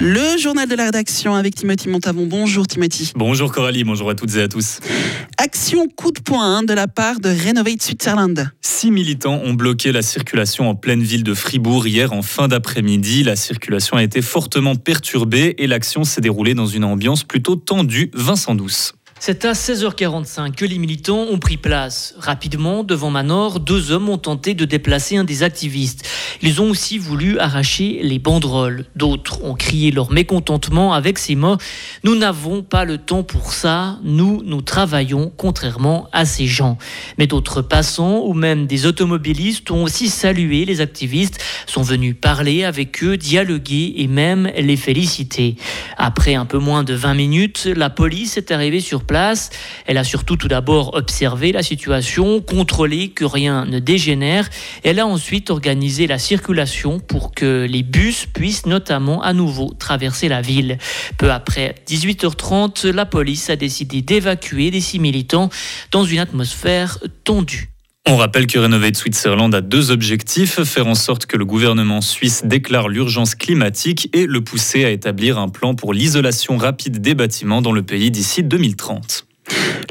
Le journal de la rédaction avec Timothy Montavon. Bonjour Timothy. Bonjour Coralie, bonjour à toutes et à tous. Action coup de poing de la part de Renovate Switzerland. Six militants ont bloqué la circulation en pleine ville de Fribourg hier en fin d'après-midi. La circulation a été fortement perturbée et l'action s'est déroulée dans une ambiance plutôt tendue. Vincent Douce. C'est à 16h45 que les militants ont pris place. Rapidement, devant Manor, deux hommes ont tenté de déplacer un des activistes. Ils ont aussi voulu arracher les banderoles. D'autres ont crié leur mécontentement avec ces mots Nous n'avons pas le temps pour ça, nous, nous travaillons contrairement à ces gens. Mais d'autres passants ou même des automobilistes ont aussi salué les activistes, sont venus parler avec eux, dialoguer et même les féliciter. Après un peu moins de 20 minutes, la police est arrivée sur place. Elle a surtout tout d'abord observé la situation, contrôlé que rien ne dégénère. Elle a ensuite organisé la circulation pour que les bus puissent notamment à nouveau traverser la ville. Peu après 18h30, la police a décidé d'évacuer les six militants dans une atmosphère tendue. On rappelle que Renovate Switzerland a deux objectifs, faire en sorte que le gouvernement suisse déclare l'urgence climatique et le pousser à établir un plan pour l'isolation rapide des bâtiments dans le pays d'ici 2030.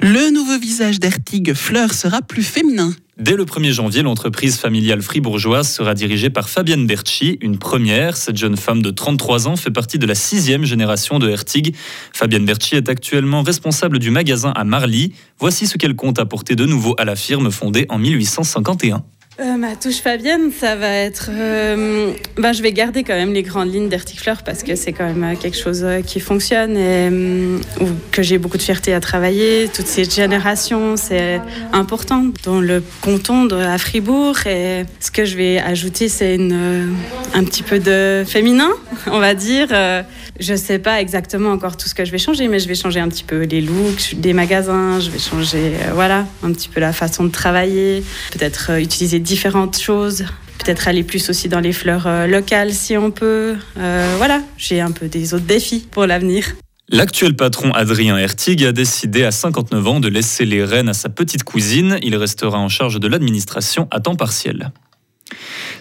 Le nouveau visage d'Ertig Fleur sera plus féminin. Dès le 1er janvier, l'entreprise familiale fribourgeoise sera dirigée par Fabienne Berchi, une première. Cette jeune femme de 33 ans fait partie de la sixième génération de Hertig. Fabienne Berchi est actuellement responsable du magasin à Marly. Voici ce qu'elle compte apporter de nouveau à la firme fondée en 1851. Euh, ma touche Fabienne, ça va être. Euh, ben, je vais garder quand même les grandes lignes d'Erticfleur parce que c'est quand même euh, quelque chose qui fonctionne et que j'ai beaucoup de fierté à travailler. Toutes ces générations, c'est important dans le canton de, à Fribourg. Et ce que je vais ajouter, c'est un petit peu de féminin, on va dire. Je sais pas exactement encore tout ce que je vais changer, mais je vais changer un petit peu les looks des magasins. Je vais changer, voilà, un petit peu la façon de travailler. Peut-être utiliser différentes choses. Peut-être aller plus aussi dans les fleurs euh, locales si on peut. Euh, voilà, j'ai un peu des autres défis pour l'avenir. L'actuel patron Adrien Hertig a décidé à 59 ans de laisser les rênes à sa petite cousine. Il restera en charge de l'administration à temps partiel.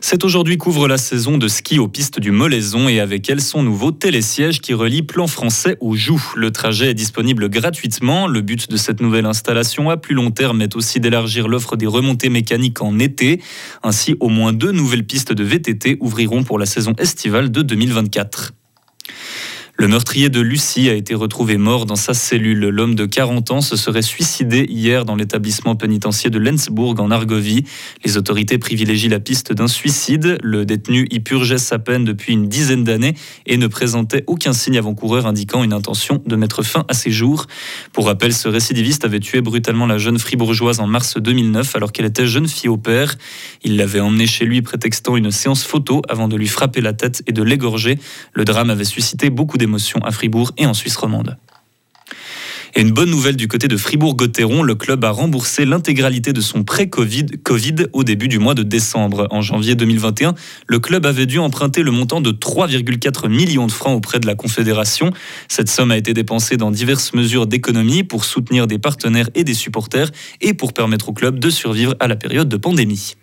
C'est aujourd'hui qu'ouvre la saison de ski aux pistes du Molaison et avec elle son nouveau télésiège qui relie plan français au Joux. Le trajet est disponible gratuitement. Le but de cette nouvelle installation à plus long terme est aussi d'élargir l'offre des remontées mécaniques en été. Ainsi, au moins deux nouvelles pistes de VTT ouvriront pour la saison estivale de 2024. Le meurtrier de Lucie a été retrouvé mort dans sa cellule. L'homme de 40 ans se serait suicidé hier dans l'établissement pénitentiaire de Lenzburg en Argovie. Les autorités privilégient la piste d'un suicide. Le détenu y purgeait sa peine depuis une dizaine d'années et ne présentait aucun signe avant-coureur indiquant une intention de mettre fin à ses jours. Pour rappel, ce récidiviste avait tué brutalement la jeune fribourgeoise en mars 2009 alors qu'elle était jeune fille au père. Il l'avait emmenée chez lui prétextant une séance photo avant de lui frapper la tête et de l'égorger. Le drame avait suscité beaucoup émotion à Fribourg et en Suisse romande. Et une bonne nouvelle du côté de Fribourg-Gotteron, le club a remboursé l'intégralité de son prêt-Covid COVID au début du mois de décembre. En janvier 2021, le club avait dû emprunter le montant de 3,4 millions de francs auprès de la Confédération. Cette somme a été dépensée dans diverses mesures d'économie pour soutenir des partenaires et des supporters et pour permettre au club de survivre à la période de pandémie.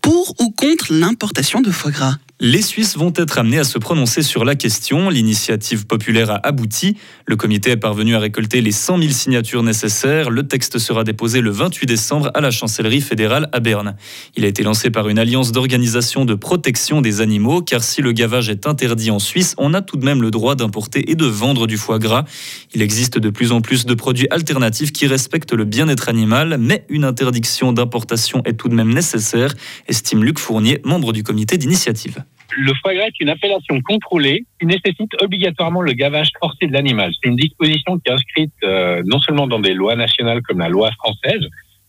Pour ou contre l'importation de foie gras? Les Suisses vont être amenés à se prononcer sur la question. L'initiative populaire a abouti. Le comité est parvenu à récolter les 100 000 signatures nécessaires. Le texte sera déposé le 28 décembre à la chancellerie fédérale à Berne. Il a été lancé par une alliance d'organisation de protection des animaux, car si le gavage est interdit en Suisse, on a tout de même le droit d'importer et de vendre du foie gras. Il existe de plus en plus de produits alternatifs qui respectent le bien-être animal, mais une interdiction d'importation est tout de même nécessaire, estime Luc Fournier, membre du comité d'initiative le foie gras est une appellation contrôlée qui nécessite obligatoirement le gavage forcé de l'animal. C'est une disposition qui est inscrite euh, non seulement dans des lois nationales comme la loi française,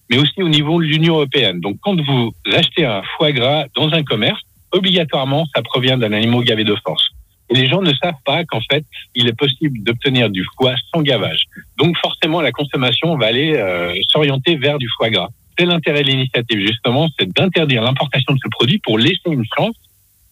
mais aussi au niveau de l'Union européenne. Donc quand vous achetez un foie gras dans un commerce, obligatoirement ça provient d'un animal gavé de force. Et les gens ne savent pas qu'en fait, il est possible d'obtenir du foie sans gavage. Donc forcément, la consommation va aller euh, s'orienter vers du foie gras. C'est l'intérêt de l'initiative, justement, c'est d'interdire l'importation de ce produit pour laisser une chance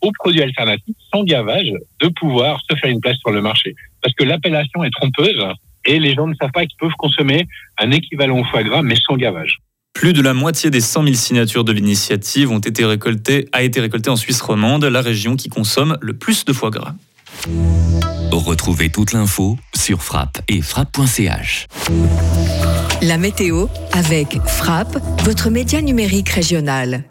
aux produits alternatifs sans gavage de pouvoir se faire une place sur le marché. Parce que l'appellation est trompeuse et les gens ne savent pas qu'ils peuvent consommer un équivalent au foie gras mais sans gavage. Plus de la moitié des 100 000 signatures de l'initiative ont été récoltées, a été récoltée en Suisse romande, la région qui consomme le plus de foie gras. Retrouvez toute l'info sur frappe et frappe.ch. La météo avec Frappe, votre média numérique régional.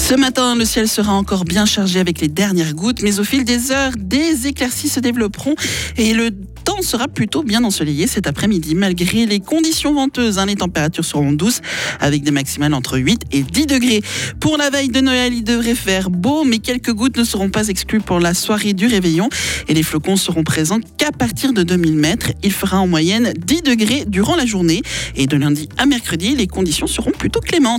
Ce matin, le ciel sera encore bien chargé avec les dernières gouttes, mais au fil des heures, des éclaircies se développeront et le temps sera plutôt bien ensoleillé cet après-midi. Malgré les conditions venteuses, hein, les températures seront douces avec des maximales entre 8 et 10 degrés. Pour la veille de Noël, il devrait faire beau, mais quelques gouttes ne seront pas exclues pour la soirée du réveillon et les flocons seront présents qu'à partir de 2000 mètres. Il fera en moyenne 10 degrés durant la journée et de lundi à mercredi, les conditions seront plutôt clémentes.